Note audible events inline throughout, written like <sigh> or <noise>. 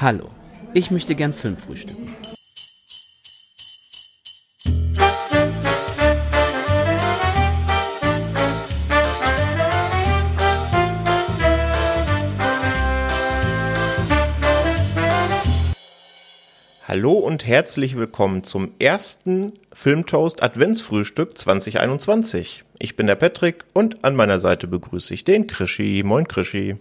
Hallo, ich möchte gern Film frühstücken. Hallo und herzlich willkommen zum ersten Filmtoast Adventsfrühstück 2021. Ich bin der Patrick und an meiner Seite begrüße ich den Krischi. Moin Krischi.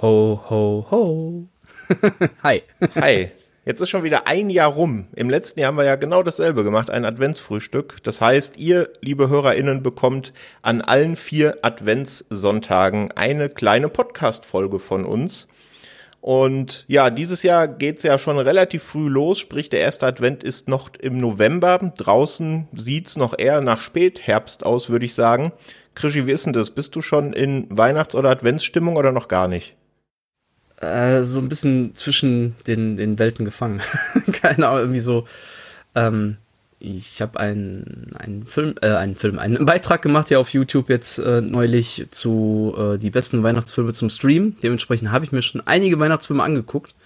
Ho, ho, ho. <laughs> Hi. Hi. Jetzt ist schon wieder ein Jahr rum. Im letzten Jahr haben wir ja genau dasselbe gemacht, ein Adventsfrühstück. Das heißt, ihr, liebe HörerInnen, bekommt an allen vier Adventssonntagen eine kleine Podcast-Folge von uns. Und ja, dieses Jahr geht's ja schon relativ früh los, sprich der erste Advent ist noch im November. Draußen sieht's noch eher nach Spätherbst aus, würde ich sagen. Krischi, wie ist denn das? Bist du schon in Weihnachts- oder Adventsstimmung oder noch gar nicht? Äh, so ein bisschen zwischen den, den Welten gefangen. <laughs> Keine Ahnung, irgendwie so. Ähm, ich habe einen, einen Film, äh, einen Film, einen Beitrag gemacht ja auf YouTube jetzt äh, neulich zu äh, die besten Weihnachtsfilme zum Stream. Dementsprechend habe ich mir schon einige Weihnachtsfilme angeguckt.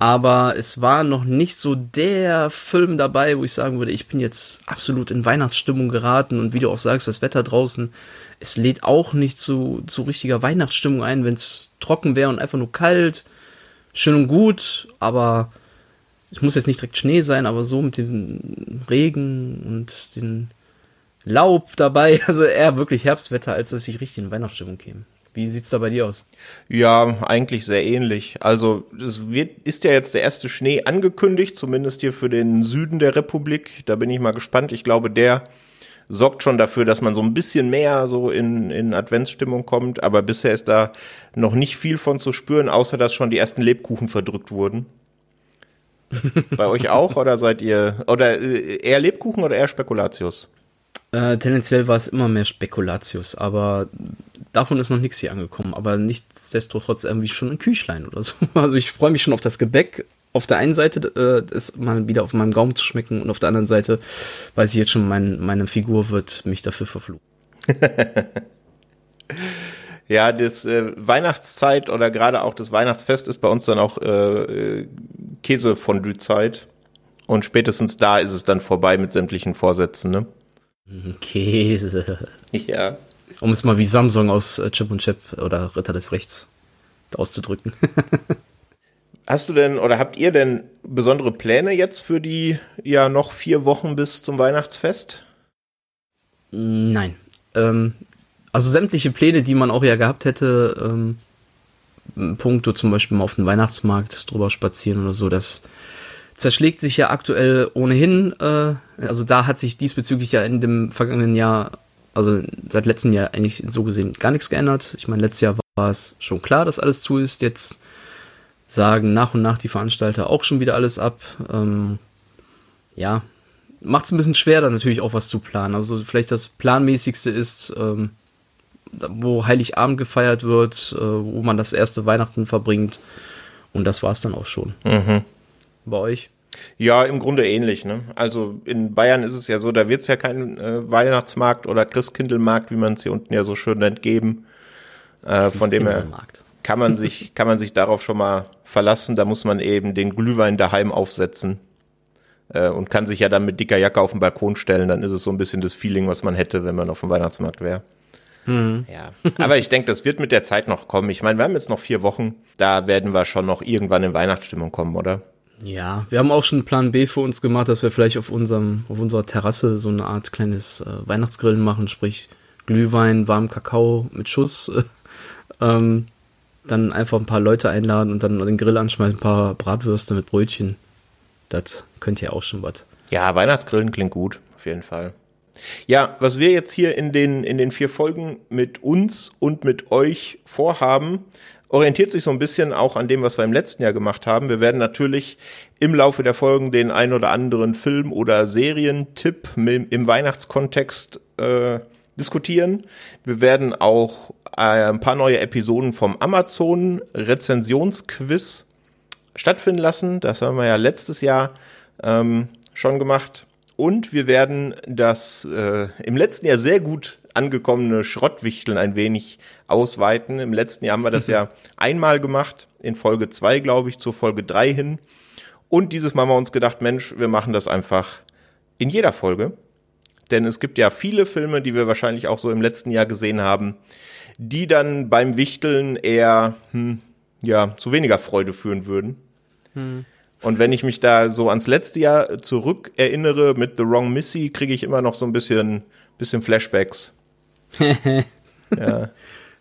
Aber es war noch nicht so der Film dabei, wo ich sagen würde, ich bin jetzt absolut in Weihnachtsstimmung geraten und wie du auch sagst, das Wetter draußen, es lädt auch nicht zu, zu richtiger Weihnachtsstimmung ein, wenn es trocken wäre und einfach nur kalt. Schön und gut, aber es muss jetzt nicht direkt Schnee sein, aber so mit dem Regen und dem Laub dabei, <laughs> also eher wirklich Herbstwetter, als dass ich richtig in Weihnachtsstimmung käme. Wie sieht's da bei dir aus? Ja, eigentlich sehr ähnlich. Also es wird, ist ja jetzt der erste Schnee angekündigt, zumindest hier für den Süden der Republik. Da bin ich mal gespannt. Ich glaube, der sorgt schon dafür, dass man so ein bisschen mehr so in, in Adventsstimmung kommt. Aber bisher ist da noch nicht viel von zu spüren, außer dass schon die ersten Lebkuchen verdrückt wurden. <laughs> Bei euch auch oder seid ihr oder äh, eher Lebkuchen oder eher Spekulatius? Äh, tendenziell war es immer mehr Spekulatius, aber davon ist noch nichts hier angekommen. Aber nichtsdestotrotz irgendwie schon ein Küchlein oder so. <laughs> Also ich freue mich schon auf das Gebäck. Auf der einen Seite äh, das mal wieder auf meinem Gaumen zu schmecken und auf der anderen Seite weiß ich jetzt schon, mein, meine Figur wird mich dafür verfluchen. <laughs> Ja, das äh, Weihnachtszeit oder gerade auch das Weihnachtsfest ist bei uns dann auch äh, Käsefondue-Zeit. Und spätestens da ist es dann vorbei mit sämtlichen Vorsätzen, ne? <laughs> Käse. Ja. Um es mal wie Samsung aus äh, Chip und Chip oder Ritter des Rechts auszudrücken. <laughs> Hast du denn oder habt ihr denn besondere Pläne jetzt für die ja noch vier Wochen bis zum Weihnachtsfest? Nein. Ähm, also sämtliche Pläne, die man auch ja gehabt hätte, ähm, Punkte zum Beispiel mal auf den Weihnachtsmarkt drüber spazieren oder so, das zerschlägt sich ja aktuell ohnehin. Äh, also da hat sich diesbezüglich ja in dem vergangenen Jahr, also seit letztem Jahr eigentlich so gesehen gar nichts geändert. Ich meine, letztes Jahr war es schon klar, dass alles zu ist. Jetzt sagen nach und nach die Veranstalter auch schon wieder alles ab. Ähm, ja, macht es ein bisschen schwer, da natürlich auch was zu planen. Also vielleicht das planmäßigste ist, ähm, wo Heiligabend gefeiert wird, äh, wo man das erste Weihnachten verbringt. Und das war es dann auch schon. Mhm. Bei euch? Ja, im Grunde ähnlich. Ne? Also in Bayern ist es ja so, da wird es ja keinen äh, Weihnachtsmarkt oder Christkindlmarkt, wie man es hier unten ja so schön nennt, geben. Äh, von dem her kann man sich <laughs> kann man sich darauf schon mal verlassen. Da muss man eben den Glühwein daheim aufsetzen äh, und kann sich ja dann mit dicker Jacke auf den Balkon stellen. Dann ist es so ein bisschen das Feeling, was man hätte, wenn man auf dem Weihnachtsmarkt wäre. Mhm. Ja, aber ich denke, das wird mit der Zeit noch kommen. Ich meine, wir haben jetzt noch vier Wochen. Da werden wir schon noch irgendwann in Weihnachtsstimmung kommen, oder? Ja, wir haben auch schon Plan B für uns gemacht, dass wir vielleicht auf unserem, auf unserer Terrasse so eine Art kleines äh, Weihnachtsgrillen machen, sprich Glühwein, warm Kakao mit Schuss. <laughs> ähm, dann einfach ein paar Leute einladen und dann den Grill anschmeißen, ein paar Bratwürste mit Brötchen. Das könnt ihr auch schon was. Ja, Weihnachtsgrillen klingt gut, auf jeden Fall. Ja, was wir jetzt hier in den, in den vier Folgen mit uns und mit euch vorhaben, orientiert sich so ein bisschen auch an dem, was wir im letzten Jahr gemacht haben. Wir werden natürlich im Laufe der Folgen den ein oder anderen Film- oder Serientipp im Weihnachtskontext äh, diskutieren. Wir werden auch äh, ein paar neue Episoden vom Amazon Rezensionsquiz stattfinden lassen. Das haben wir ja letztes Jahr ähm, schon gemacht. Und wir werden das äh, im letzten Jahr sehr gut angekommene Schrottwichteln ein wenig ausweiten. Im letzten Jahr haben wir das <laughs> ja einmal gemacht, in Folge zwei glaube ich, zur Folge drei hin. Und dieses Mal haben wir uns gedacht, Mensch, wir machen das einfach in jeder Folge. Denn es gibt ja viele Filme, die wir wahrscheinlich auch so im letzten Jahr gesehen haben, die dann beim Wichteln eher hm, ja, zu weniger Freude führen würden. Hm. Und wenn ich mich da so ans letzte Jahr zurück erinnere mit The Wrong Missy, kriege ich immer noch so ein bisschen, bisschen Flashbacks. <laughs> ja.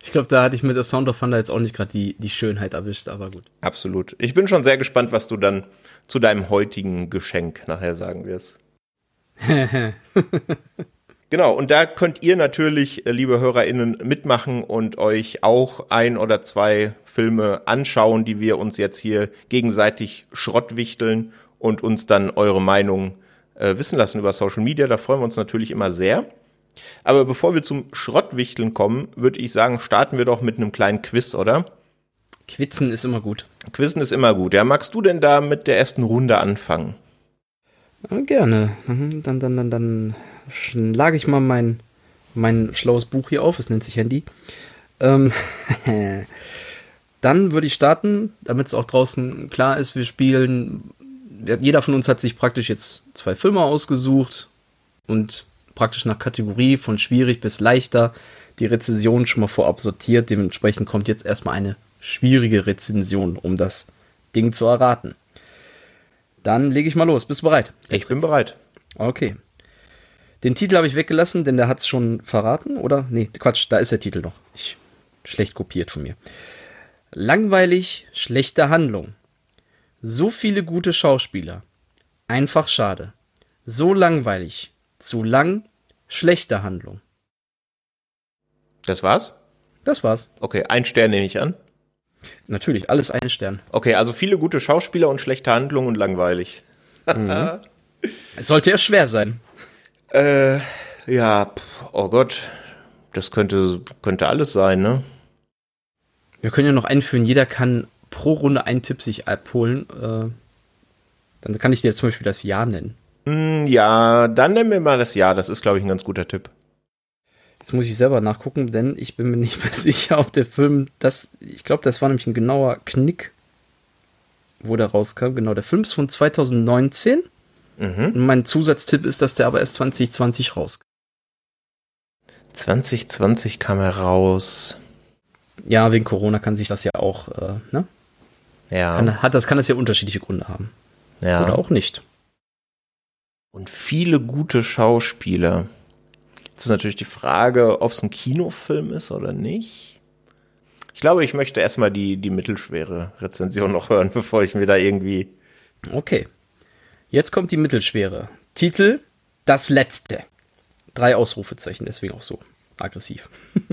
Ich glaube, da hatte ich mit der Sound of Thunder jetzt auch nicht gerade die, die Schönheit erwischt, aber gut. Absolut. Ich bin schon sehr gespannt, was du dann zu deinem heutigen Geschenk nachher sagen wirst. <laughs> Genau, und da könnt ihr natürlich, äh, liebe HörerInnen, mitmachen und euch auch ein oder zwei Filme anschauen, die wir uns jetzt hier gegenseitig schrottwichteln und uns dann eure Meinung äh, wissen lassen über Social Media. Da freuen wir uns natürlich immer sehr. Aber bevor wir zum Schrottwichteln kommen, würde ich sagen, starten wir doch mit einem kleinen Quiz, oder? Quizen ist immer gut. Quizzen ist immer gut. Ja, magst du denn da mit der ersten Runde anfangen? Ja, gerne. Mhm, dann, dann, dann, dann schlage ich mal mein, mein schlaues Buch hier auf, es nennt sich Handy. Ähm, <laughs> dann würde ich starten, damit es auch draußen klar ist, wir spielen, jeder von uns hat sich praktisch jetzt zwei Filme ausgesucht und praktisch nach Kategorie von schwierig bis leichter die Rezension schon mal vorab sortiert. Dementsprechend kommt jetzt erstmal eine schwierige Rezension, um das Ding zu erraten. Dann lege ich mal los. Bist du bereit? Ich bin bereit. Okay. Den Titel habe ich weggelassen, denn der hat es schon verraten, oder? Nee, Quatsch, da ist der Titel noch. Ich, schlecht kopiert von mir. Langweilig, schlechte Handlung. So viele gute Schauspieler. Einfach schade. So langweilig. Zu lang, schlechte Handlung. Das war's? Das war's. Okay, ein Stern nehme ich an. Natürlich, alles ein Stern. Okay, also viele gute Schauspieler und schlechte Handlung und langweilig. Mhm. es sollte ja schwer sein. Äh, ja, oh Gott, das könnte, könnte alles sein, ne? Wir können ja noch einführen, jeder kann pro Runde einen Tipp sich abholen. Äh, dann kann ich dir zum Beispiel das Jahr nennen. Mm, ja, dann nennen wir mal das Jahr. Das ist, glaube ich, ein ganz guter Tipp. Jetzt muss ich selber nachgucken, denn ich bin mir nicht mehr <laughs> sicher, ob der Film das. Ich glaube, das war nämlich ein genauer Knick, wo der rauskam. Genau, der Film ist von 2019. Mhm. Mein Zusatztipp ist, dass der aber erst 2020 rauskam. 2020 kam er raus. Ja, wegen Corona kann sich das ja auch, äh, ne? Ja. Kann, hat das, kann das ja unterschiedliche Gründe haben. Ja. Oder auch nicht. Und viele gute Schauspieler. Jetzt ist natürlich die Frage, ob es ein Kinofilm ist oder nicht. Ich glaube, ich möchte erstmal die, die mittelschwere Rezension noch hören, <laughs> bevor ich mir da irgendwie. Okay. Jetzt kommt die mittelschwere. Titel Das Letzte. Drei Ausrufezeichen, deswegen auch so aggressiv. <laughs>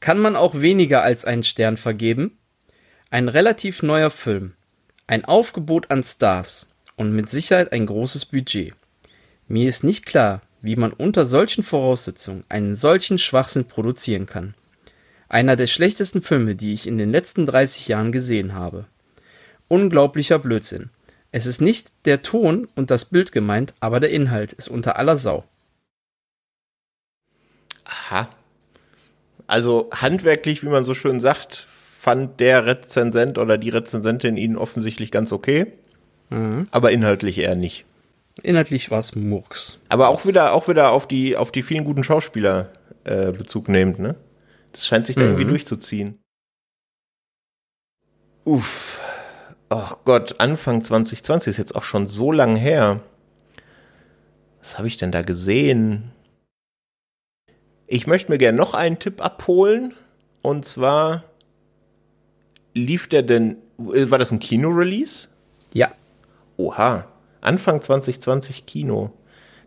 Kann man auch weniger als einen Stern vergeben? Ein relativ neuer Film. Ein Aufgebot an Stars und mit Sicherheit ein großes Budget. Mir ist nicht klar, wie man unter solchen Voraussetzungen einen solchen Schwachsinn produzieren kann. Einer der schlechtesten Filme, die ich in den letzten 30 Jahren gesehen habe. Unglaublicher Blödsinn. Es ist nicht der Ton und das Bild gemeint, aber der Inhalt ist unter aller Sau. Aha. Also handwerklich, wie man so schön sagt, fand der Rezensent oder die Rezensentin ihn offensichtlich ganz okay. Mhm. Aber inhaltlich eher nicht. Inhaltlich war es Murks. Aber auch wieder, auch wieder auf die, auf die vielen guten Schauspieler äh, Bezug nehmend, ne? Das scheint sich da mhm. irgendwie durchzuziehen. Uff. Ach Gott, Anfang 2020 ist jetzt auch schon so lang her. Was habe ich denn da gesehen? Ich möchte mir gerne noch einen Tipp abholen. Und zwar lief der denn, war das ein Kino-Release? Ja. Oha, Anfang 2020 Kino.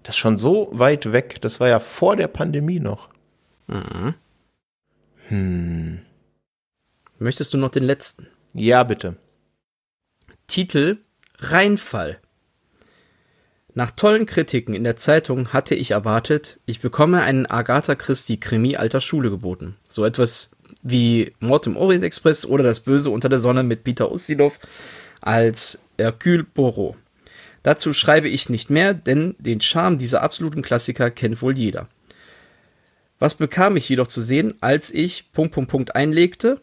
Das ist schon so weit weg. Das war ja vor der Pandemie noch. Mhm. Hm. Möchtest du noch den letzten? Ja, bitte. Titel Reinfall. Nach tollen Kritiken in der Zeitung hatte ich erwartet, ich bekomme einen Agatha Christie Krimi alter Schule geboten. So etwas wie Mord im Orient Express oder Das Böse unter der Sonne mit Peter Ustinov als Hercule Poirot. Dazu schreibe ich nicht mehr, denn den Charme dieser absoluten Klassiker kennt wohl jeder. Was bekam ich jedoch zu sehen, als ich Punkt, Punkt, Punkt einlegte?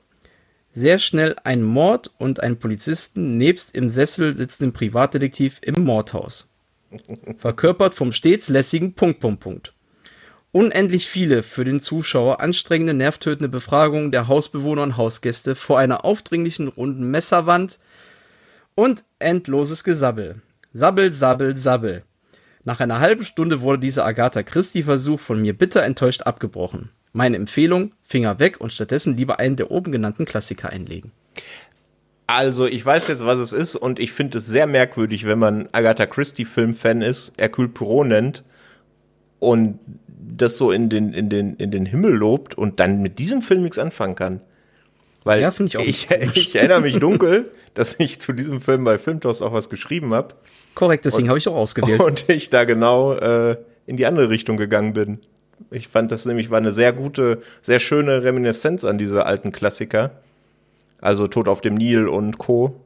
Sehr schnell ein Mord und einen Polizisten nebst im Sessel sitzenden Privatdetektiv im Mordhaus. Verkörpert vom stets lässigen Punkt, Punkt, Punkt. Unendlich viele für den Zuschauer anstrengende, nervtötende Befragungen der Hausbewohner und Hausgäste vor einer aufdringlichen runden Messerwand und endloses Gesabbel. Sabbel, sabbel, sabbel. Nach einer halben Stunde wurde dieser Agatha Christie-Versuch von mir bitter enttäuscht abgebrochen. Meine Empfehlung, Finger weg und stattdessen lieber einen der oben genannten Klassiker einlegen. Also, ich weiß jetzt, was es ist und ich finde es sehr merkwürdig, wenn man Agatha Christie Filmfan ist, Hercule Poirot nennt und das so in den, in den, in den Himmel lobt und dann mit diesem Film nichts anfangen kann. Weil ja, ich, ich, ich, erinnere mich dunkel, <laughs> dass ich zu diesem Film bei Filmtoss auch was geschrieben habe. Korrekt, deswegen habe ich auch ausgewählt. <laughs> Und ich da genau äh, in die andere Richtung gegangen bin. Ich fand das nämlich war eine sehr gute, sehr schöne Reminiszenz an diese alten Klassiker. Also Tod auf dem Nil und Co.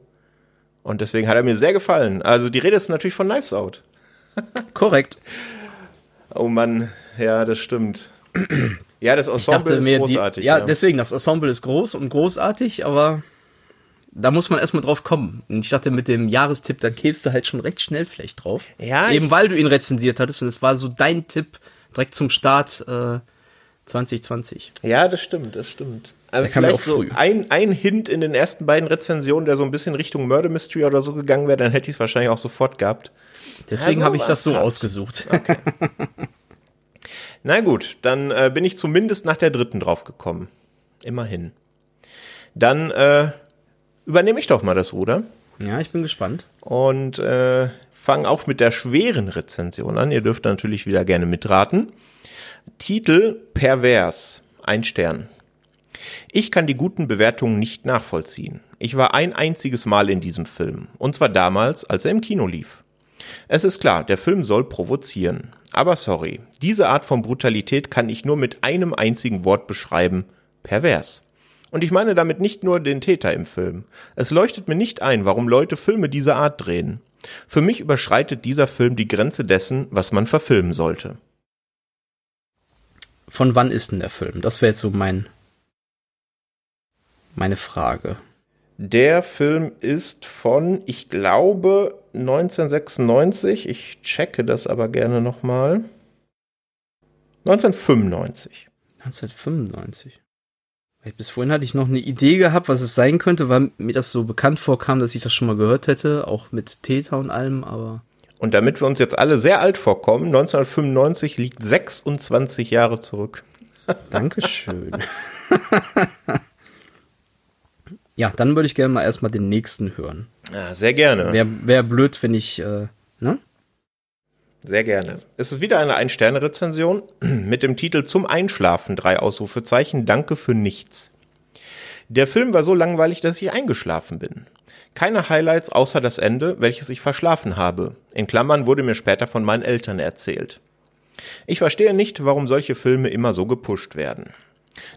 Und deswegen hat er mir sehr gefallen. Also die Rede ist natürlich von Knives Out. <laughs> Korrekt. Oh Mann, ja, das stimmt. Ja, das Ensemble ist großartig. Die, ja, ja, deswegen, das Ensemble ist groß und großartig, aber da muss man erstmal drauf kommen. Und ich dachte, mit dem Jahrestipp, dann kämst du halt schon recht schnell vielleicht drauf. Ja. Eben weil du ihn rezensiert hattest und es war so dein Tipp direkt zum Start äh, 2020. Ja, das stimmt, das stimmt. Also vielleicht so ein, ein Hint in den ersten beiden Rezensionen, der so ein bisschen Richtung Murder Mystery oder so gegangen wäre, dann hätte ich es wahrscheinlich auch sofort gehabt. Deswegen ja, so habe ich das so grad. ausgesucht. Okay. <laughs> Na gut, dann äh, bin ich zumindest nach der dritten drauf gekommen. Immerhin. Dann äh, übernehme ich doch mal das Ruder. Ja, ich bin gespannt. Und äh, fange auch mit der schweren Rezension an. Ihr dürft natürlich wieder gerne mitraten. Titel Pervers. Ein Stern. Ich kann die guten Bewertungen nicht nachvollziehen. Ich war ein einziges Mal in diesem Film. Und zwar damals, als er im Kino lief. Es ist klar, der Film soll provozieren. Aber sorry, diese Art von Brutalität kann ich nur mit einem einzigen Wort beschreiben. Pervers. Und ich meine damit nicht nur den Täter im Film. Es leuchtet mir nicht ein, warum Leute Filme dieser Art drehen. Für mich überschreitet dieser Film die Grenze dessen, was man verfilmen sollte. Von wann ist denn der Film? Das wäre jetzt so mein meine Frage. Der Film ist von, ich glaube, 1996. Ich checke das aber gerne nochmal. 1995. 1995. Bis vorhin hatte ich noch eine Idee gehabt, was es sein könnte, weil mir das so bekannt vorkam, dass ich das schon mal gehört hätte, auch mit Täter und allem, aber. Und damit wir uns jetzt alle sehr alt vorkommen, 1995 liegt 26 Jahre zurück. <laughs> Dankeschön. <laughs> Ja, dann würde ich gerne mal erstmal den nächsten hören. Ja, sehr gerne. Wäre wär blöd, wenn ich, äh, ne? Sehr gerne. Es ist wieder eine Ein-Sterne-Rezension <clears throat> mit dem Titel Zum Einschlafen, drei Ausrufezeichen, Danke für nichts. Der Film war so langweilig, dass ich eingeschlafen bin. Keine Highlights außer das Ende, welches ich verschlafen habe. In Klammern wurde mir später von meinen Eltern erzählt. Ich verstehe nicht, warum solche Filme immer so gepusht werden.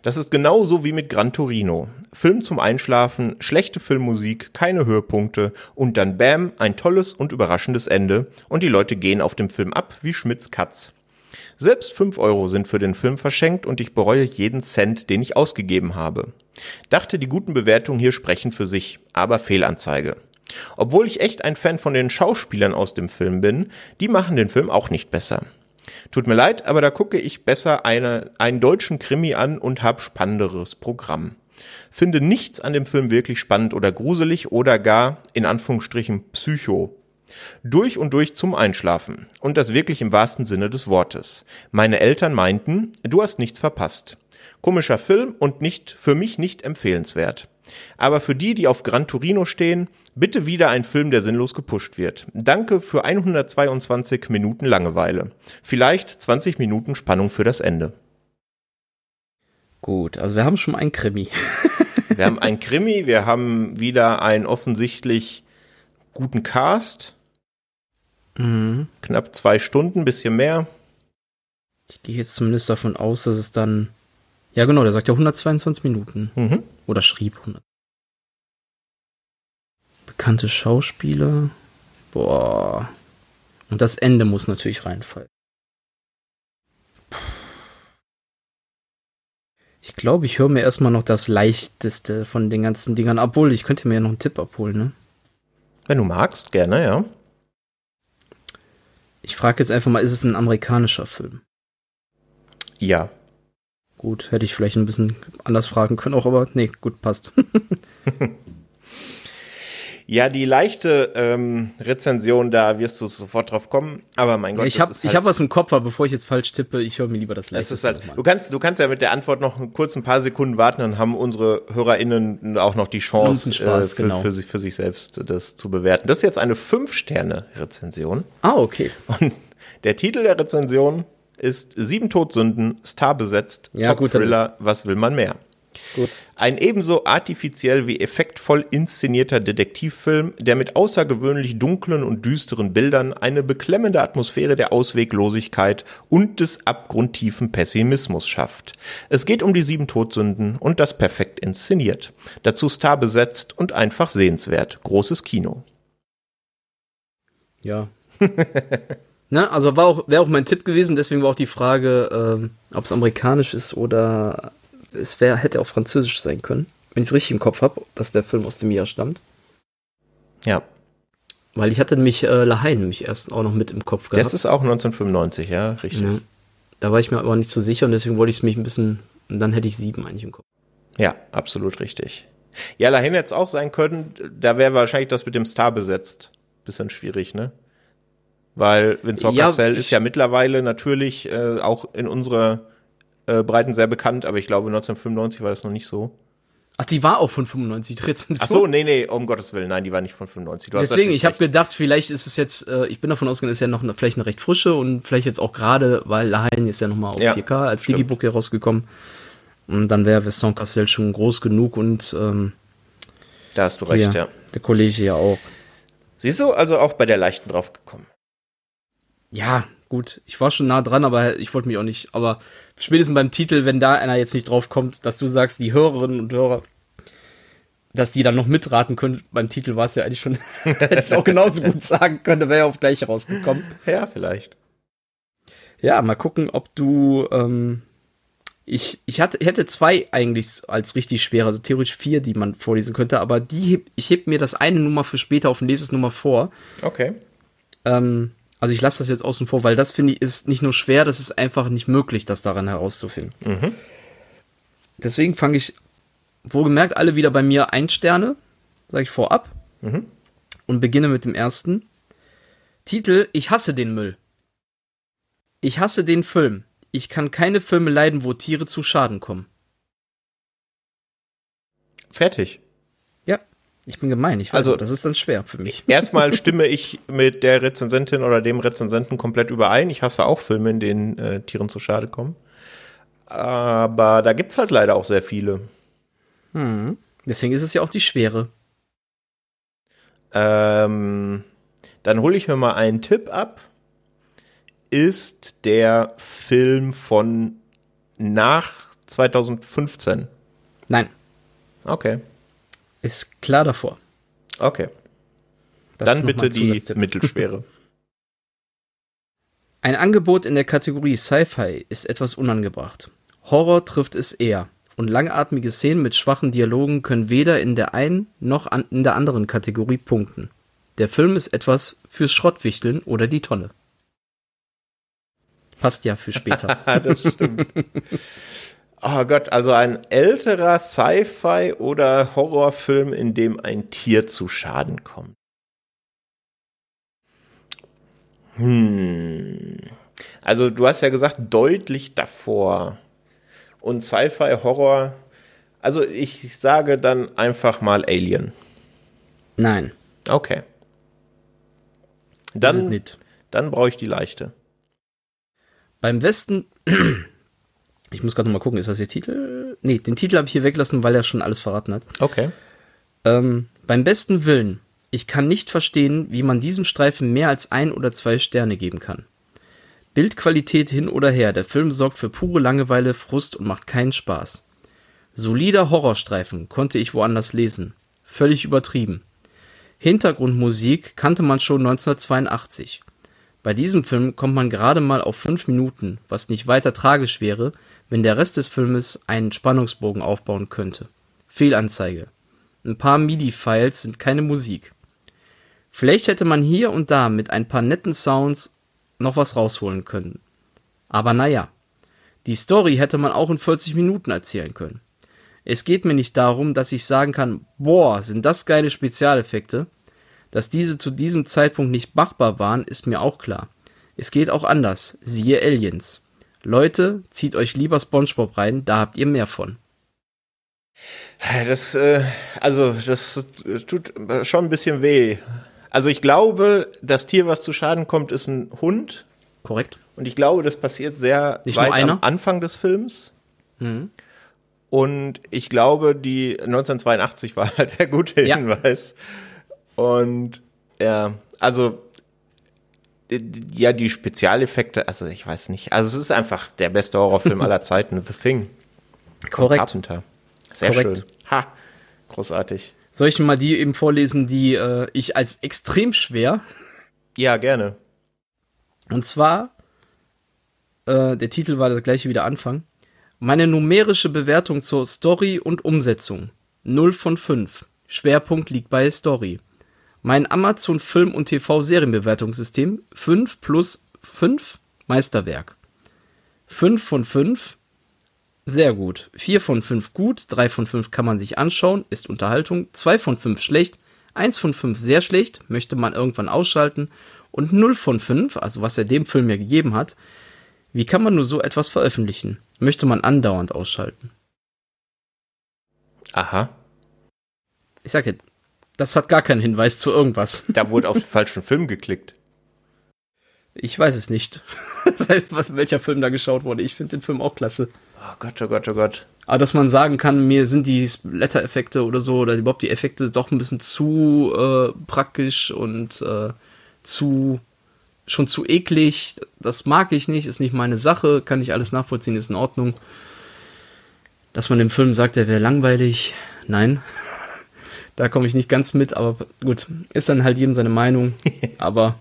Das ist genauso wie mit Gran Torino. Film zum Einschlafen, schlechte Filmmusik, keine Höhepunkte und dann bam, ein tolles und überraschendes Ende und die Leute gehen auf dem Film ab wie Schmitz Katz. Selbst fünf Euro sind für den Film verschenkt und ich bereue jeden Cent, den ich ausgegeben habe. Dachte, die guten Bewertungen hier sprechen für sich, aber Fehlanzeige. Obwohl ich echt ein Fan von den Schauspielern aus dem Film bin, die machen den Film auch nicht besser. Tut mir leid, aber da gucke ich besser eine, einen deutschen Krimi an und hab spannenderes Programm. Finde nichts an dem Film wirklich spannend oder gruselig oder gar, in Anführungsstrichen, psycho. Durch und durch zum Einschlafen. Und das wirklich im wahrsten Sinne des Wortes. Meine Eltern meinten, du hast nichts verpasst. Komischer Film und nicht, für mich nicht empfehlenswert. Aber für die, die auf Gran Torino stehen, bitte wieder ein Film, der sinnlos gepusht wird. Danke für 122 Minuten Langeweile. Vielleicht 20 Minuten Spannung für das Ende. Gut, also wir haben schon ein Krimi. <laughs> wir haben ein Krimi, wir haben wieder einen offensichtlich guten Cast. Mhm. Knapp zwei Stunden, bisschen mehr. Ich gehe jetzt zumindest davon aus, dass es dann ja, genau, der sagt ja 122 Minuten. Mhm. Oder schrieb 100. Bekannte Schauspieler. Boah. Und das Ende muss natürlich reinfallen. Ich glaube, ich höre mir erstmal noch das leichteste von den ganzen Dingern, obwohl ich könnte mir ja noch einen Tipp abholen, ne? Wenn du magst, gerne, ja. Ich frage jetzt einfach mal, ist es ein amerikanischer Film? Ja. Gut, hätte ich vielleicht ein bisschen anders fragen können, auch aber nee, gut, passt. <laughs> Ja, die leichte ähm, Rezension, da wirst du sofort drauf kommen. Aber mein Gott, ich habe halt, hab was im Kopf, aber bevor ich jetzt falsch tippe, ich höre mir lieber das leichte. Halt, du kannst, du kannst ja mit der Antwort noch kurz ein paar Sekunden warten, dann haben unsere HörerInnen auch noch die Chance, Spaß, äh, für, genau. für, sich, für sich selbst das zu bewerten. Das ist jetzt eine Fünf-Sterne-Rezension. Ah, okay. Und der Titel der Rezension ist Sieben Todsünden, Star besetzt, ja, Top Thriller, was will man mehr? Gut. Ein ebenso artifiziell wie effektvoll inszenierter Detektivfilm, der mit außergewöhnlich dunklen und düsteren Bildern eine beklemmende Atmosphäre der Ausweglosigkeit und des abgrundtiefen Pessimismus schafft. Es geht um die sieben Todsünden und das perfekt inszeniert. Dazu Star besetzt und einfach sehenswert. Großes Kino. Ja. <laughs> ne, also war auch, wäre auch mein Tipp gewesen, deswegen war auch die Frage, äh, ob es amerikanisch ist oder es wär, hätte auch französisch sein können, wenn ich es richtig im Kopf habe, dass der Film aus dem Jahr stammt. Ja. Weil ich hatte nämlich äh, Lahain nämlich erst auch noch mit im Kopf gehabt. Das ist auch 1995, ja, richtig. Ja. Da war ich mir aber nicht so sicher und deswegen wollte ich es mich ein bisschen, und dann hätte ich sieben eigentlich im Kopf. Ja, absolut richtig. Ja, Lahain hätte es auch sein können, da wäre wahrscheinlich das mit dem Star besetzt. Bisschen schwierig, ne? Weil Vincent ja, Cassel ist ja mittlerweile natürlich äh, auch in unserer äh, Breiten sehr bekannt, aber ich glaube 1995 war das noch nicht so. Ach, die war auch von 95, die Rezension. Ach so, nee, nee, um Gottes Willen, nein, die war nicht von 95. Du Deswegen, ich habe gedacht, vielleicht ist es jetzt, äh, ich bin davon ausgegangen, ist ja noch eine, vielleicht eine recht frische und vielleicht jetzt auch gerade, weil Lahain ist ja nochmal auf ja, 4K als stimmt. Digibook hier rausgekommen. Und dann wäre Vincent Castell schon groß genug und ähm, da hast du recht, ja. Der Kollege ja auch. Siehst du, also auch bei der leichten draufgekommen. Ja, gut. Ich war schon nah dran, aber ich wollte mich auch nicht, aber spätestens beim Titel, wenn da einer jetzt nicht drauf kommt, dass du sagst, die Hörerinnen und Hörer, dass die dann noch mitraten können. Beim Titel war es ja eigentlich schon, <laughs> hättest auch genauso gut sagen können, wäre ja auf gleich rausgekommen. Ja, vielleicht. Ja, mal gucken, ob du, ähm, ich, ich hatte, hätte zwei eigentlich als richtig schwere, also theoretisch vier, die man vorlesen könnte, aber die, ich heb mir das eine Nummer für später auf ein nächstes Nummer vor. Okay. Ähm, also ich lasse das jetzt außen vor, weil das finde ich ist nicht nur schwer, das ist einfach nicht möglich, das daran herauszufinden. Mhm. Deswegen fange ich, wohlgemerkt, alle wieder bei mir ein Sterne, sage ich vorab, mhm. und beginne mit dem ersten. Titel, ich hasse den Müll. Ich hasse den Film. Ich kann keine Filme leiden, wo Tiere zu Schaden kommen. Fertig. Ich bin gemein, ich weiß, also, das ist dann schwer für mich. <laughs> Erstmal stimme ich mit der Rezensentin oder dem Rezensenten komplett überein. Ich hasse auch Filme, in denen äh, Tieren zu Schade kommen. Aber da gibt's halt leider auch sehr viele. Hm. Deswegen ist es ja auch die Schwere. Ähm, dann hole ich mir mal einen Tipp ab. Ist der Film von nach 2015? Nein. Okay. Ist klar davor. Okay. Das Dann bitte die mittelschwere. <laughs> Ein Angebot in der Kategorie Sci-Fi ist etwas unangebracht. Horror trifft es eher. Und langatmige Szenen mit schwachen Dialogen können weder in der einen noch in der anderen Kategorie punkten. Der Film ist etwas fürs Schrottwichteln oder die Tonne. Passt ja für später. <laughs> das stimmt. <laughs> Oh Gott, also ein älterer Sci-Fi oder Horrorfilm, in dem ein Tier zu Schaden kommt. Hm. Also du hast ja gesagt, deutlich davor. Und Sci-Fi, Horror. Also ich sage dann einfach mal Alien. Nein. Okay. Dann, dann brauche ich die leichte. Beim Westen ich muss gerade noch mal gucken, ist das der Titel? Nee, den Titel habe ich hier weglassen, weil er schon alles verraten hat. Okay. Ähm, beim besten Willen, ich kann nicht verstehen, wie man diesem Streifen mehr als ein oder zwei Sterne geben kann. Bildqualität hin oder her, der Film sorgt für pure Langeweile, Frust und macht keinen Spaß. Solider Horrorstreifen konnte ich woanders lesen. Völlig übertrieben. Hintergrundmusik kannte man schon 1982. Bei diesem Film kommt man gerade mal auf fünf Minuten, was nicht weiter tragisch wäre, wenn der Rest des Filmes einen Spannungsbogen aufbauen könnte. Fehlanzeige. Ein paar MIDI-Files sind keine Musik. Vielleicht hätte man hier und da mit ein paar netten Sounds noch was rausholen können. Aber naja, die Story hätte man auch in 40 Minuten erzählen können. Es geht mir nicht darum, dass ich sagen kann, boah, sind das geile Spezialeffekte. Dass diese zu diesem Zeitpunkt nicht machbar waren, ist mir auch klar. Es geht auch anders, siehe Aliens. Leute, zieht euch lieber SpongeBob rein, da habt ihr mehr von. Das, äh, also, das tut schon ein bisschen weh. Also, ich glaube, das Tier, was zu Schaden kommt, ist ein Hund. Korrekt. Und ich glaube, das passiert sehr Nicht weit am Anfang des Films. Mhm. Und ich glaube, die 1982 war <laughs> halt der gute Ja. Hinweis. Und ja, also ja, die Spezialeffekte, also ich weiß nicht. Also es ist einfach der beste Horrorfilm <laughs> aller Zeiten, The Thing. Korrekt. Carpenter. Sehr Korrekt. schön. Ha, großartig. Soll ich mal die eben vorlesen, die äh, ich als extrem schwer Ja, gerne. Und zwar, äh, der Titel war das gleiche wie der Anfang. Meine numerische Bewertung zur Story und Umsetzung. 0 von 5. Schwerpunkt liegt bei Story. Mein Amazon Film- und TV-Serienbewertungssystem 5 plus 5 Meisterwerk. 5 von 5 sehr gut. 4 von 5 gut, 3 von 5 kann man sich anschauen, ist Unterhaltung, 2 von 5 schlecht, 1 von 5 sehr schlecht, möchte man irgendwann ausschalten und 0 von 5, also was er dem Film ja gegeben hat, wie kann man nur so etwas veröffentlichen? Möchte man andauernd ausschalten? Aha. Ich sag jetzt, das hat gar keinen Hinweis zu irgendwas. <laughs> Da wurde auf den falschen Film geklickt. Ich weiß es nicht, <laughs> welcher Film da geschaut wurde. Ich finde den Film auch klasse. Oh Gott, oh Gott, oh Gott. Aber dass man sagen kann, mir sind die Splatter-Effekte oder so, oder überhaupt die Effekte doch ein bisschen zu äh, praktisch und äh, zu schon zu eklig. Das mag ich nicht, ist nicht meine Sache, kann ich alles nachvollziehen, ist in Ordnung. Dass man dem Film sagt, der wäre langweilig, nein. <laughs> da komme ich nicht ganz mit, aber gut, ist dann halt jedem seine Meinung. <laughs> aber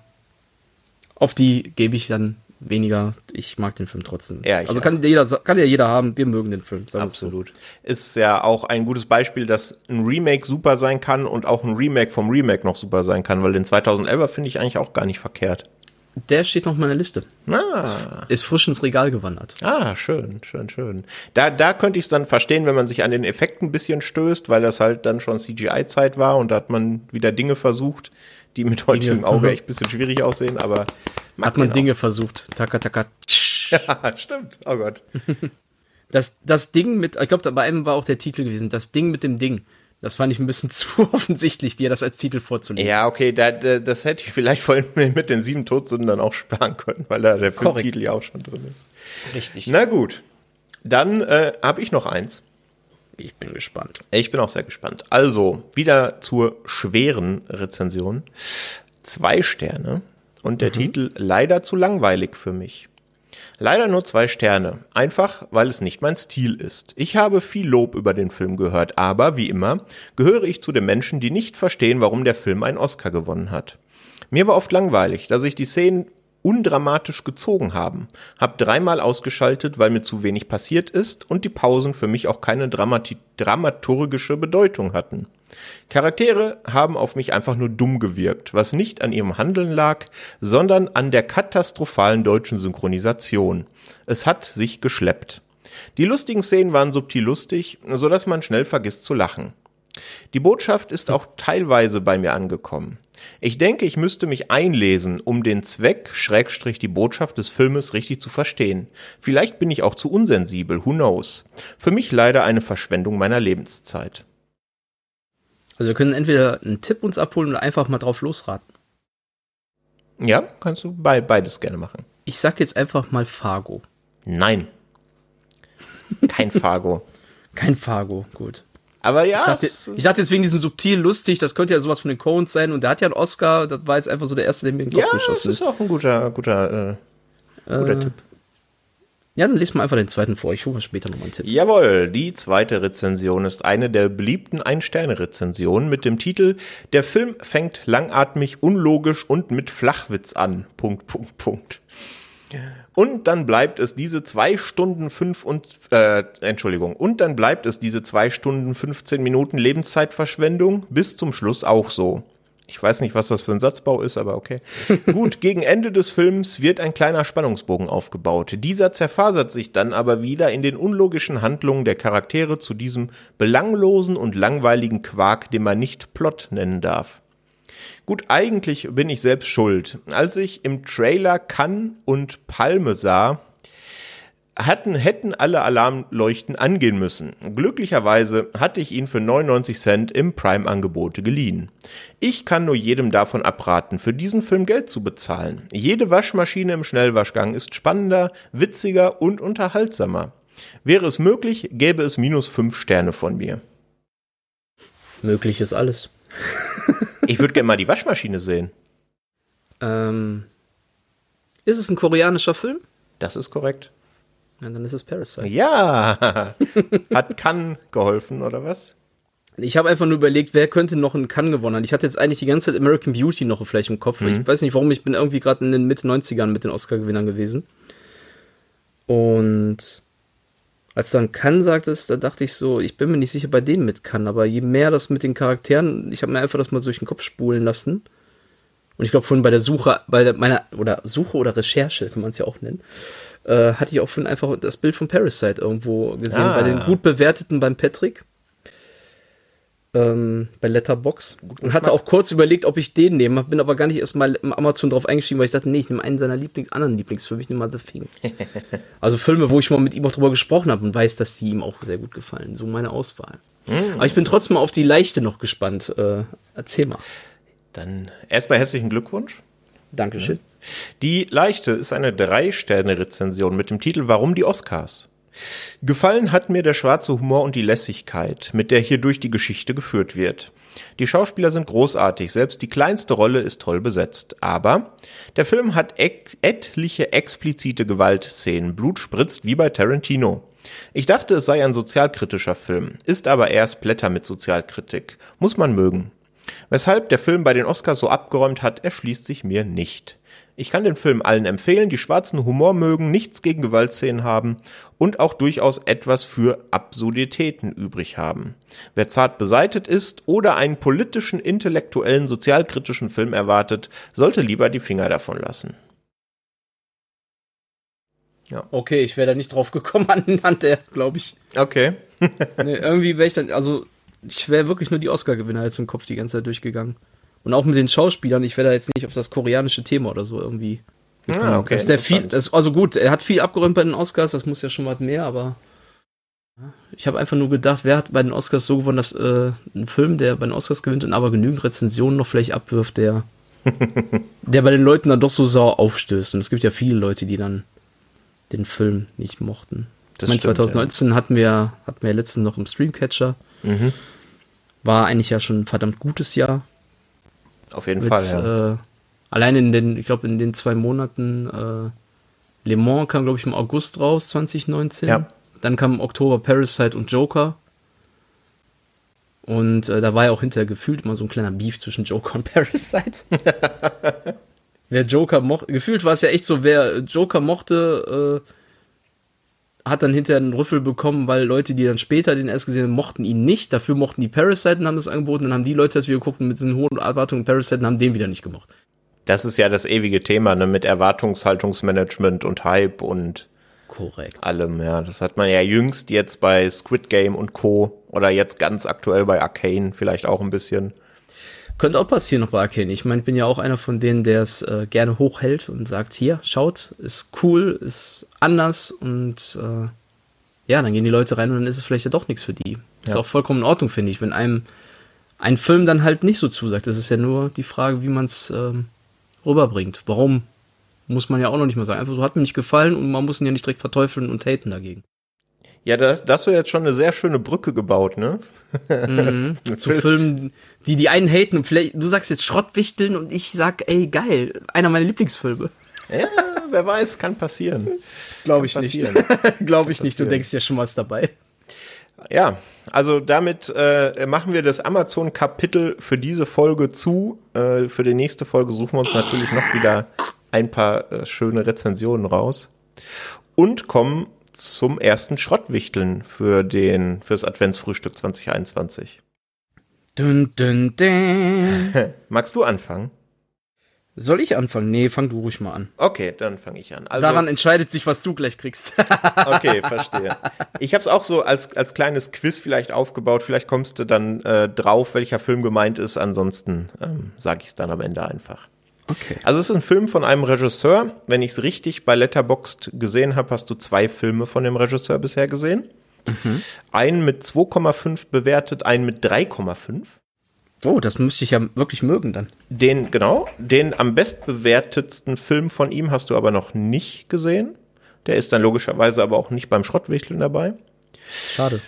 auf die gebe ich dann weniger. Ich mag den Film trotzdem. Ja, also kann jeder, kann ja jeder haben, wir mögen den Film. wir's so. Absolut. Ist ja auch ein gutes Beispiel, dass ein Remake super sein kann und auch ein Remake vom Remake noch super sein kann, weil den 2011er finde ich eigentlich auch gar nicht verkehrt. Der steht noch auf meiner Liste. Ah, Ist frisch ins Regal gewandert. ah schön, schön, schön. Da, da könnte ich es dann verstehen, wenn man sich an den Effekten ein bisschen stößt, weil das halt dann schon CGI-Zeit war und da hat man wieder Dinge versucht, die mit heutigem. Auge echt ein bisschen schwierig aussehen, aber Hat man Dinge versucht. Taka, taka. auch. <laughs> Ja, stimmt. Oh Gott. <laughs> Das, das Ding mit, ich glaube, bei einem war auch der Titel gewesen. Das Ding mit dem Ding. Das fand ich ein bisschen <laughs> zu offensichtlich, dir das als Titel vorzulesen. Ja, okay, da, da, das hätte ich vielleicht vorhin <laughs> mit den sieben Todsünden auch sparen können, weil da der. Filmtitel ja auch schon drin ist. Richtig. Na gut, dann äh, habe ich noch eins. Ich bin gespannt. Ich bin auch sehr gespannt. Also, wieder zur schweren Rezension. Zwei Sterne und der Titel leider zu langweilig für mich. Leider nur zwei Sterne. Einfach, weil es nicht mein Stil ist. Ich habe viel Lob über den Film gehört, aber wie immer gehöre ich zu den Menschen, die nicht verstehen, warum der Film einen Oscar gewonnen hat. Mir war oft langweilig, dass sich die Szenen undramatisch gezogen haben. Hab dreimal ausgeschaltet, weil mir zu wenig passiert ist und die Pausen für mich auch keine Dramati dramaturgische Bedeutung hatten. Charaktere haben auf mich einfach nur dumm gewirkt, was nicht an ihrem Handeln lag, sondern an der katastrophalen deutschen Synchronisation. Es hat sich geschleppt. Die lustigen Szenen waren subtil lustig, so dass man schnell vergisst zu lachen. Die Botschaft ist auch teilweise bei mir angekommen. Ich denke, ich müsste mich einlesen, um den Zweck, Schrägstrich die Botschaft des Filmes richtig zu verstehen. Vielleicht bin ich auch zu unsensibel, who knows. Für mich leider eine Verschwendung meiner Lebenszeit. Also wir können entweder einen Tipp uns abholen oder einfach mal drauf losraten. Ja, kannst du bei beides gerne machen. Ich sag jetzt einfach mal Fargo. Nein. Kein Fargo. <laughs> Kein Fargo, gut. Aber ja, Ich dachte, ich dachte jetzt wegen diesem subtil lustig, das könnte ja sowas von den Coens sein und der hat ja einen Oscar, das war jetzt einfach so der erste, der mir in den Kopf ja, das geschossen ist ist. auch ein guter, guter, äh, guter Äh, Tipp. Ja, dann lest mal einfach den zweiten vor. Ich hole später nochmal einen Tipp. Jawohl, die zweite Rezension ist eine der beliebten Ein-Sterne-Rezensionen mit dem Titel Der Film fängt langatmig, unlogisch und mit Flachwitz an. Punkt, Punkt, Punkt. Und dann bleibt es diese zwei Stunden fünf und äh, Entschuldigung, und dann bleibt es diese zwei Stunden 15 Minuten Lebenszeitverschwendung bis zum Schluss auch so. Ich weiß nicht, was das für ein Satzbau ist, aber okay. <laughs> Gut, gegen Ende des Films wird ein kleiner Spannungsbogen aufgebaut. Dieser zerfasert sich dann aber wieder in den unlogischen Handlungen der Charaktere zu diesem belanglosen und langweiligen Quark, den man nicht Plot nennen darf. Gut, eigentlich bin ich selbst schuld. Als ich im Trailer Kann und Palme sah, hatten, hätten alle Alarmleuchten angehen müssen. Glücklicherweise hatte ich ihn für 99 Cent im Prime-Angebote geliehen. Ich kann nur jedem davon abraten, für diesen Film Geld zu bezahlen. Jede Waschmaschine im Schnellwaschgang ist spannender, witziger und unterhaltsamer. Wäre es möglich, gäbe es minus fünf Sterne von mir. Möglich ist alles. <laughs> ich würde gerne mal die Waschmaschine sehen. Ähm, ist es ein koreanischer Film? Das ist korrekt. Ja, dann ist es Parasite. Ja, <laughs> hat Cannes geholfen oder was? Ich habe einfach nur überlegt, wer könnte noch einen Cannes gewonnen haben. Ich hatte jetzt eigentlich die ganze Zeit American Beauty noch vielleicht im Kopf. Mhm. Ich weiß nicht warum, ich bin irgendwie gerade in den Mitte 90ern mit den Oscar-Gewinnern gewesen. Und als du dann Cannes sagtest, da dachte ich so, ich bin mir nicht sicher bei denen mit Cannes, aber je mehr das mit den Charakteren, ich habe mir einfach das mal durch den Kopf spulen lassen. Und ich glaube, vorhin bei der Suche, bei der, meiner, oder Suche oder Recherche, kann man es ja auch nennen, äh, hatte ich auch vorhin einfach das Bild von Parasite irgendwo gesehen, ah. bei den gut bewerteten beim Patrick. Ähm, bei Letterbox und hatte auch kurz überlegt, ob ich den nehme, bin aber gar nicht erst mal im Amazon drauf eingestiegen, weil ich dachte, nee, ich nehme einen seiner Lieblings anderen Lieblingsfilme, ich nehme mal The Thing. <laughs> also Filme, wo ich mal mit ihm auch drüber gesprochen habe und weiß, dass die ihm auch sehr gut gefallen. So meine Auswahl. Mm. Aber ich bin trotzdem mal auf die Leichte noch gespannt. Äh, erzähl mal. Dann erstmal herzlichen Glückwunsch. Dankeschön. Die Leichte ist eine Drei-Sterne-Rezension mit dem Titel Warum die Oscars? Gefallen hat mir der schwarze Humor und die Lässigkeit, mit der hier durch die Geschichte geführt wird. Die Schauspieler sind großartig, selbst die kleinste Rolle ist toll besetzt. Aber der Film hat et etliche explizite Gewaltszenen, Blut spritzt wie bei Tarantino. Ich dachte, es sei ein sozialkritischer Film, ist aber erst Blätter mit Sozialkritik. Muss man mögen. Weshalb der Film bei den Oscars so abgeräumt hat, erschließt sich mir nicht. Ich kann den Film allen empfehlen, die schwarzen Humor mögen, nichts gegen Gewaltszenen haben und auch durchaus etwas für Absurditäten übrig haben. Wer zart beseitet ist oder einen politischen, intellektuellen, sozialkritischen Film erwartet, sollte lieber die Finger davon lassen. Ja. Okay, ich wäre da nicht drauf gekommen <laughs> anhand der, glaube ich. Okay. nee, irgendwie wäre ich dann, also ich wäre wirklich nur die Oscar-Gewinner jetzt im Kopf die ganze Zeit durchgegangen. Und auch mit den Schauspielern, ich wäre da jetzt nicht auf das koreanische Thema oder so irgendwie. Gekommen. Ah, okay. Dass der viel, das, also gut, er hat viel abgeräumt bei den Oscars, das muss ja schon mal mehr, aber ich habe einfach nur gedacht, wer hat bei den Oscars so gewonnen, dass äh, ein Film, der bei den Oscars gewinnt und aber genügend Rezensionen noch vielleicht abwirft, der, <laughs> der bei den Leuten dann doch so sauer aufstößt. Und es gibt ja viele Leute, die dann den Film nicht mochten. Das ich meine, 2019 ja. hatten wir, hatten wir ja letztens noch im Streamcatcher Mhm. War eigentlich ja schon ein verdammt gutes Jahr. Auf jeden Mit, Fall, ja. Äh, allein in den, ich glaube, in den zwei Monaten äh, Le Mans kam, glaube ich, im August raus, 2019. Ja. Dann kam im Oktober Parasite und Joker. Und äh, da war ja auch hinterher gefühlt immer so ein kleiner Beef zwischen Joker und <laughs> Parasite. <laughs> wer Joker mochte, gefühlt war es ja echt so, wer Joker mochte, äh, hat dann hinterher einen Rüffel bekommen, weil Leute, die dann später den erst gesehen haben, mochten ihn nicht. Dafür mochten die Parasite und haben das angeboten. Dann haben die Leute, das wir guckten, mit diesen hohen Erwartungen Parasite und haben den wieder nicht gemocht. Das ist ja das ewige Thema, ne, mit Erwartungshaltungsmanagement und Hype und Korrekt. allem, ja. Das hat man ja jüngst jetzt bei Squid Game und Co. oder jetzt ganz aktuell bei Arcane vielleicht auch ein bisschen. Könnte auch passieren noch bei Arcane. Ich meine, ich bin ja auch einer von denen, der es äh, gerne hochhält und sagt, hier, schaut, ist cool, ist anders und äh, ja, dann gehen die Leute rein und dann ist es vielleicht ja doch nichts für die. Ja. Ist auch vollkommen in Ordnung, finde ich, wenn einem ein Film dann halt nicht so zusagt. Das ist ja nur die Frage, wie man es ähm, rüberbringt. Warum? Muss man ja auch noch nicht mal sagen. Einfach so hat mir nicht gefallen und man muss ihn ja nicht direkt verteufeln und haten dagegen. Ja, da, da hast du jetzt schon eine sehr schöne Brücke gebaut, ne? Mhm. <laughs> Zu Filmen, die die einen haten und vielleicht, du sagst jetzt Schrottwichteln und ich sag, ey, geil, einer meiner Lieblingsfilme. Ja, wer weiß, kann passieren. Glaube ich nicht. <laughs> Glaube ich nicht. Du denkst ja schon was dabei. Ja, also damit äh, machen wir das Amazon-Kapitel für diese Folge zu. Äh, für die nächste Folge suchen wir uns natürlich noch wieder ein paar äh, schöne Rezensionen raus und kommen zum ersten Schrottwichteln für den fürs Adventsfrühstück 2021. Dun, dun, dun. <laughs> Magst du anfangen? Soll ich anfangen? Nee, fang du ruhig mal an. Okay, dann fange ich an. Also, Daran entscheidet sich, was du gleich kriegst. <laughs> okay, <laughs> verstehe. Ich habe es auch so als, als kleines Quiz vielleicht aufgebaut. Vielleicht kommst du dann äh, drauf, welcher Film gemeint ist. Ansonsten ähm, sage ich es dann am Ende einfach. Okay. Also es ist ein Film von einem Regisseur. Wenn ich es richtig bei Letterboxd gesehen habe, hast du zwei Filme von dem Regisseur bisher gesehen. Mhm. Einen mit 2,5 bewertet, einen mit 3,5. Oh, das müsste ich ja wirklich mögen dann. Den, genau, den am bestbewertetsten Film von ihm hast du aber noch nicht gesehen. Der ist dann logischerweise aber auch nicht beim Schrottwichteln dabei. Schade.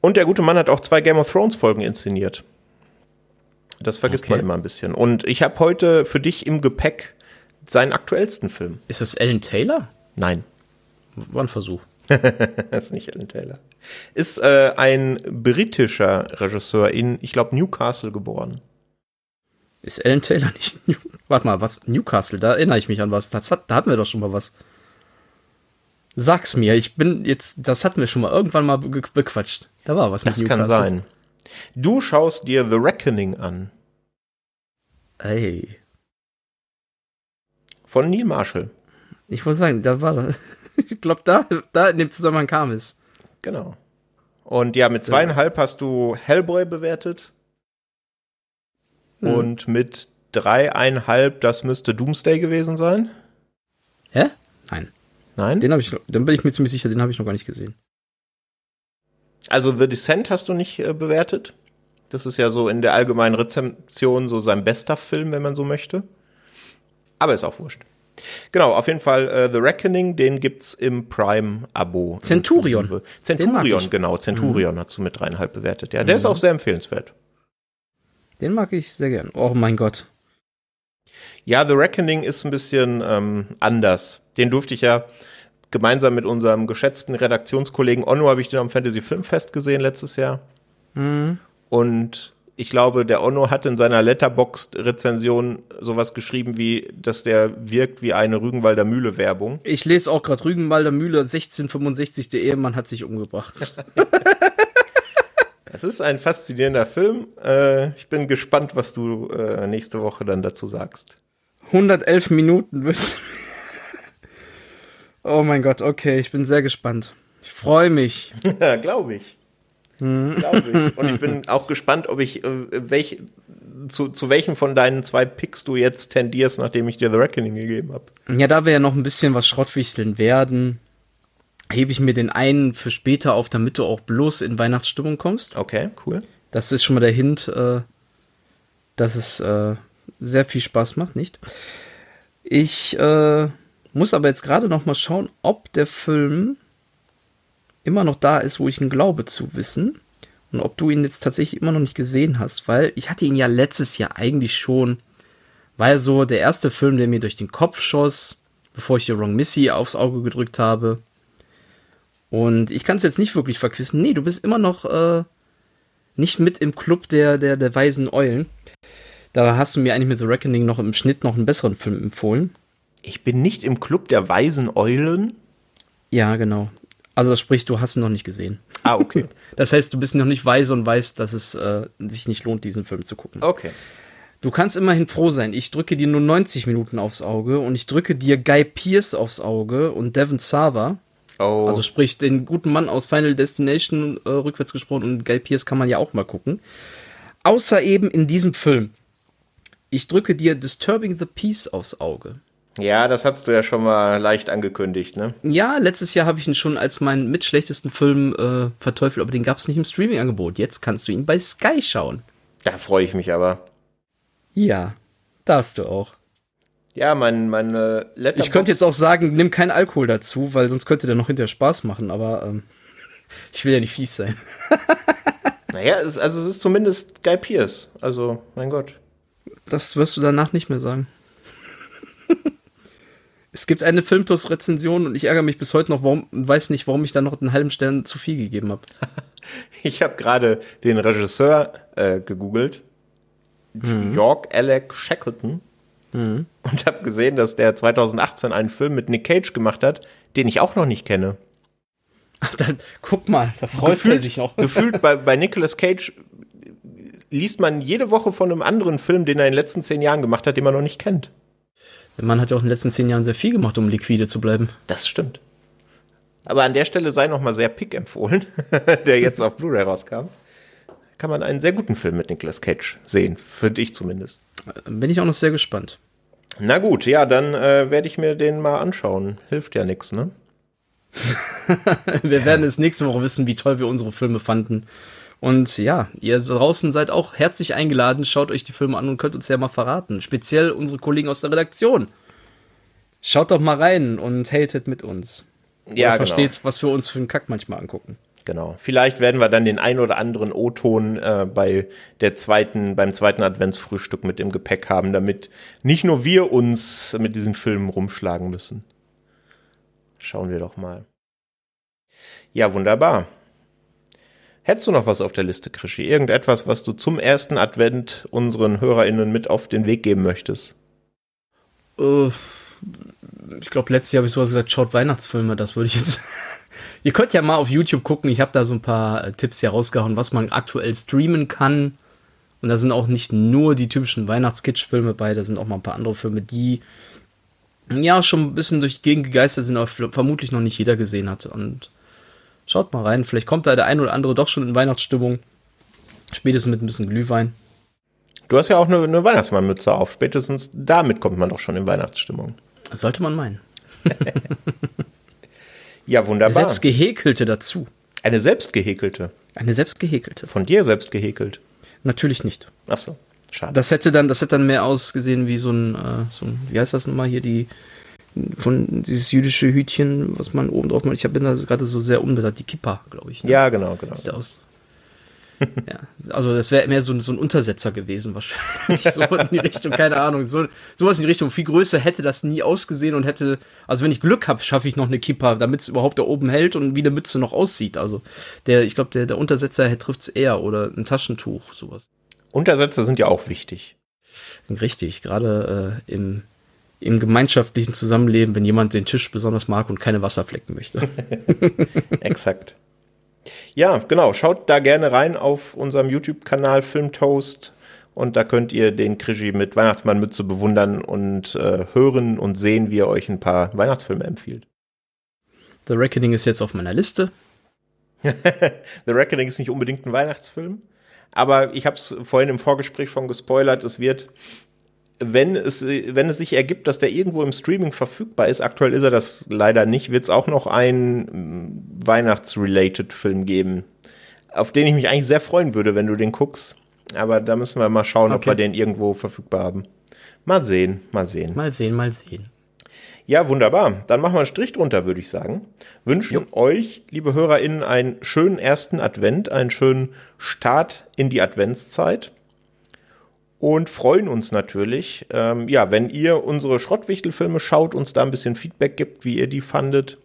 Und der gute Mann hat auch zwei Game of Thrones Folgen inszeniert. Das vergisst okay. man immer ein bisschen. Und ich habe heute für dich im Gepäck seinen aktuellsten Film. Ist das Alan Taylor? Nein. War ein Versuch. <laughs> das ist nicht Alan Taylor. Ist äh, ein britischer Regisseur in, ich glaube, Newcastle geboren. Ist Alan Taylor nicht. New Warte mal, was? Newcastle, da erinnere ich mich an was. Das hat, da hatten wir doch schon mal was. Sag's mir, ich bin jetzt, das hatten wir schon mal irgendwann mal be bequatscht. Da war was mit das Newcastle. Das kann sein. Du schaust dir The Reckoning an. Ey. Von Neil Marshall. Ich wollte sagen, da war das. <laughs> ich glaube, da, da in dem Zusammenhang kam es. Genau. Und ja, mit zweieinhalb hast du Hellboy bewertet. Hm. Und mit dreieinhalb, das müsste Doomsday gewesen sein. Hä? Nein. Nein? Den habe ich, dann bin ich mir ziemlich sicher, den habe ich noch gar nicht gesehen. Also The Descent hast du nicht äh, bewertet. Das ist ja so in der allgemeinen Rezeption so sein bester Film, wenn man so möchte. Aber ist auch wurscht. Genau, auf jeden Fall äh, The Reckoning, den gibt's im Prime-Abo. Centurion. Centurion, genau. Centurion mhm. hast du mit dreieinhalb bewertet. Ja, der mhm. ist auch sehr empfehlenswert. Den mag ich sehr gern. Oh mein Gott. Ja, The Reckoning ist ein bisschen ähm, anders. Den durfte ich ja gemeinsam mit unserem geschätzten Redaktionskollegen Onno habe ich den am Fantasy Filmfest gesehen letztes Jahr. Mhm. Und ich glaube, der Onno hat in seiner Letterboxd-Rezension sowas geschrieben wie, dass der wirkt wie eine Rügenwalder Mühle-Werbung. Ich lese auch gerade Rügenwalder Mühle 1665, der Ehemann hat sich umgebracht. <laughs> Es ist ein faszinierender Film. Äh, ich bin gespannt, was du äh, nächste Woche dann dazu sagst. 111 Minuten bis. <laughs> oh mein Gott, okay, ich bin sehr gespannt. Ich freue mich. <laughs> Ja, glaube ich. Mhm. Glaube ich. Und ich bin auch gespannt, ob ich, äh, welch, zu, zu welchem von deinen zwei Picks du jetzt tendierst, nachdem ich dir The Reckoning gegeben habe. Ja, da wir ja noch ein bisschen was Schrottwichteln werden, hebe ich mir den einen für später auf, damit du auch bloß in Weihnachtsstimmung kommst. Okay, cool. Das ist schon mal der Hint, äh, dass es äh, sehr viel Spaß macht, nicht? Ich äh, muss aber jetzt gerade noch mal schauen, ob der Film immer noch da ist, wo ich ihn glaube zu wissen. Und ob du ihn jetzt tatsächlich immer noch nicht gesehen hast, weil ich hatte ihn ja letztes Jahr eigentlich schon, war so der erste Film, der mir durch den Kopf schoss, bevor ich The Wrong Missy aufs Auge gedrückt habe. Und ich kann es jetzt nicht wirklich verquissen. Nee, du bist immer noch äh, nicht mit im Club der, der, der weisen Eulen. Da hast du mir eigentlich mit The Reckoning noch im Schnitt noch einen besseren Film empfohlen. Ich bin nicht im Club der weisen Eulen? Ja, genau. Also das spricht, du hast ihn noch nicht gesehen. Ah, okay. <laughs> Das heißt, du bist noch nicht weise und weißt, dass es äh, sich nicht lohnt, diesen Film zu gucken. Okay. Du kannst immerhin froh sein. Ich drücke dir nur 90 Minuten aufs Auge und ich drücke dir Guy Pierce aufs Auge und Devin Sava. Oh. Also sprich, den guten Mann aus Final Destination äh, rückwärts gesprochen und Guy Pierce kann man ja auch mal gucken. Außer eben in diesem Film. Ich drücke dir Disturbing the Peace aufs Auge. Ja, das hast du ja schon mal leicht angekündigt, ne? Ja, letztes Jahr habe ich ihn schon als meinen mitschlechtesten Film äh, verteufelt, aber den gab es nicht im Streaming-Angebot. Jetzt kannst du ihn bei Sky schauen. Da freue ich mich aber. Ja, darfst du auch. Ja, mein, meine Letterbox Ich könnte jetzt auch sagen, nimm keinen Alkohol dazu, weil sonst könnte der noch hinterher Spaß machen, aber ähm, <laughs> ich will ja nicht fies sein. <laughs> naja, es, also es ist zumindest Guy Pierce. Also, mein Gott. Das wirst du danach nicht mehr sagen. <laughs> Es gibt eine Filmtoast-Rezension und ich ärgere mich bis heute noch, warum, weiß nicht, warum ich da noch einen halben Stern zu viel gegeben habe. <laughs> Ich habe gerade den Regisseur äh, gegoogelt. Mhm. York Alec Shackleton. Mhm. Und habe gesehen, dass der 2018 einen Film mit Nick Cage gemacht hat, den ich auch noch nicht kenne. Ach, dann, guck mal, da freut gefühlt, er sich noch. <laughs> Gefühlt bei, bei Nicolas Cage liest man jede Woche von einem anderen Film, den er in den letzten zehn Jahren gemacht hat, den man noch nicht kennt. Der Mann hat ja auch in den letzten zehn Jahren sehr viel gemacht, um liquide zu bleiben. Das stimmt. Aber an der Stelle sei noch mal sehr Pick empfohlen, <laughs> der jetzt auf Blu-ray rauskam. Kann man einen sehr guten Film mit Nicolas Cage sehen, finde ich zumindest. Bin ich auch noch sehr gespannt. Na gut, ja, dann äh, werde ich mir den mal anschauen. Hilft ja nichts, ne? <laughs> wir werden es nächste Woche wissen, wie toll wir unsere Filme fanden. Und ja, ihr draußen seid auch herzlich eingeladen. Schaut euch die Filme an und könnt uns ja mal verraten. Speziell unsere Kollegen aus der Redaktion. Schaut doch mal rein und hatet mit uns. Ja, genau. versteht, was wir uns für einen Kack manchmal angucken. Genau. Vielleicht werden wir dann den ein oder anderen O-Ton äh, bei der zweiten, beim zweiten Adventsfrühstück mit im Gepäck haben, damit nicht nur wir uns mit diesen Filmen rumschlagen müssen. Schauen wir doch mal. Ja, wunderbar. Hättest du noch was auf der Liste, Krischi? Irgendetwas, was du zum ersten Advent unseren HörerInnen mit auf den Weg geben möchtest? Uh, ich glaube, letztes Jahr habe ich sowas gesagt, schaut Weihnachtsfilme, das würde ich jetzt. <laughs> Ihr könnt ja mal auf YouTube gucken, ich habe da so ein paar äh, Tipps hier rausgehauen, was man aktuell streamen kann. Und da sind auch nicht nur die typischen Weihnachtskitsch-Filme bei, da sind auch mal ein paar andere Filme, die ja schon ein bisschen durch die Gegend gegeistert sind, aber vermutlich noch nicht jeder gesehen hat. Und Schaut mal rein, vielleicht kommt da der ein oder andere doch schon in Weihnachtsstimmung. Spätestens mit ein bisschen Glühwein. Du hast ja auch eine, eine Weihnachtsmannmütze auf. Spätestens damit kommt man doch schon in Weihnachtsstimmung. sollte man meinen. <laughs> ja, wunderbar. Selbst gehäkelte dazu. Eine selbst gehäkelte? Eine selbst gehäkelte. Von dir selbst gehäkelt? Natürlich nicht. Ach so, schade. Das hätte dann, das hätte dann mehr ausgesehen wie so ein, äh, so ein wie heißt das nochmal hier, die, von dieses jüdische Hütchen, was man oben drauf macht. Ich bin da gerade so sehr unbedacht, die Kippa, glaube ich. Ne? Ja, genau, genau. Sieht aus. <laughs> ja, also das wäre mehr so, so ein Untersetzer gewesen, wahrscheinlich. <laughs> so in die Richtung, keine Ahnung. So, sowas in die Richtung. Viel größer hätte das nie ausgesehen und hätte, also wenn ich Glück habe, schaffe ich noch eine Kippa, damit es überhaupt da oben hält und wie eine Mütze noch aussieht. Also der, ich glaube, der, der Untersetzer trifft es eher oder ein Taschentuch, sowas. Untersetzer sind ja auch wichtig. Richtig, gerade äh, im im gemeinschaftlichen Zusammenleben, wenn jemand den Tisch besonders mag und keine Wasserflecken möchte. <laughs> Exakt. Ja, genau. Schaut da gerne rein auf unserem YouTube-Kanal Filmtoast und da könnt ihr den Krischi mit Weihnachtsmannmütze bewundern und äh, hören und sehen, wie er euch ein paar Weihnachtsfilme empfiehlt. The Reckoning ist jetzt auf meiner Liste. <laughs> The Reckoning ist nicht unbedingt ein Weihnachtsfilm, aber ich habe es vorhin im Vorgespräch schon gespoilert. Es wird wenn es, wenn es sich ergibt, dass der irgendwo im Streaming verfügbar ist, aktuell ist er das leider nicht, wird es auch noch einen Weihnachtsrelated Film geben, auf den ich mich eigentlich sehr freuen würde, wenn du den guckst. Aber da müssen wir mal schauen, okay. ob wir den irgendwo verfügbar haben. Mal sehen, mal sehen. Mal sehen, mal sehen. Ja, wunderbar. Dann machen wir einen Strich drunter, würde ich sagen. Wünschen jo. euch, liebe HörerInnen, einen schönen ersten Advent, einen schönen Start in die Adventszeit und freuen uns natürlich, ähm, ja, wenn ihr unsere Schrottwichtelfilme schaut, uns da ein bisschen Feedback gibt, wie ihr die fandet.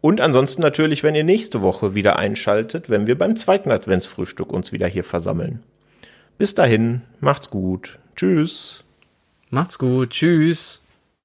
Und ansonsten natürlich, wenn ihr nächste Woche wieder einschaltet, wenn wir beim zweiten Adventsfrühstück uns wieder hier versammeln. Bis dahin, macht's gut. Tschüss. Macht's gut. Tschüss.